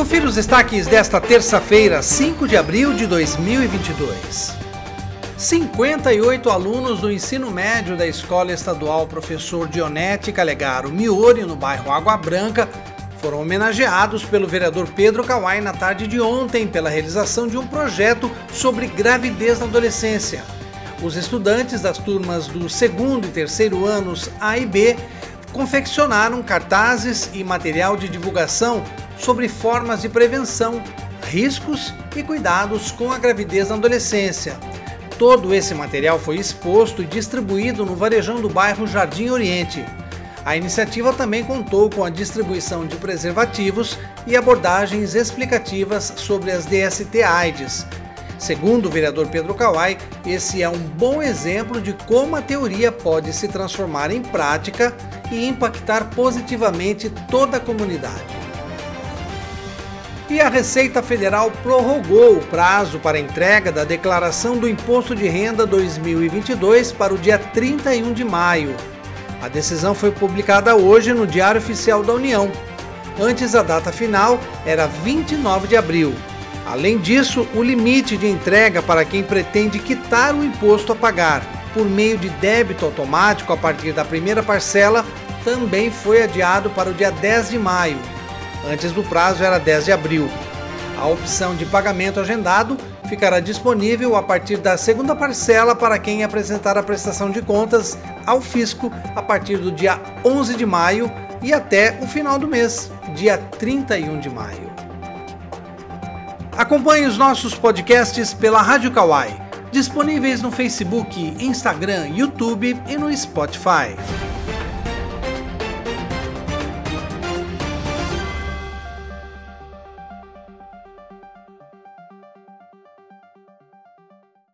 Confira os destaques desta terça-feira, 5 de abril de 2022. 58 alunos do ensino médio da Escola Estadual Professor Dionete Calegaro Miori, no bairro Água Branca, foram homenageados pelo vereador Pedro Kawai na tarde de ontem pela realização de um projeto sobre gravidez na adolescência. Os estudantes das turmas do segundo e terceiro anos A e B confeccionaram cartazes e material de divulgação sobre formas de prevenção, riscos e cuidados com a gravidez na adolescência. Todo esse material foi exposto e distribuído no varejão do bairro Jardim Oriente. A iniciativa também contou com a distribuição de preservativos e abordagens explicativas sobre as DST-AIDS. Segundo o vereador Pedro Kawai, esse é um bom exemplo de como a teoria pode se transformar em prática e impactar positivamente toda a comunidade. E a Receita Federal prorrogou o prazo para entrega da declaração do Imposto de Renda 2022 para o dia 31 de maio. A decisão foi publicada hoje no Diário Oficial da União. Antes, a data final era 29 de abril. Além disso, o limite de entrega para quem pretende quitar o imposto a pagar por meio de débito automático a partir da primeira parcela também foi adiado para o dia 10 de maio. Antes do prazo era 10 de abril. A opção de pagamento agendado ficará disponível a partir da segunda parcela para quem apresentar a prestação de contas ao fisco a partir do dia 11 de maio e até o final do mês, dia 31 de maio. Acompanhe os nossos podcasts pela Rádio Kawai, disponíveis no Facebook, Instagram, YouTube e no Spotify.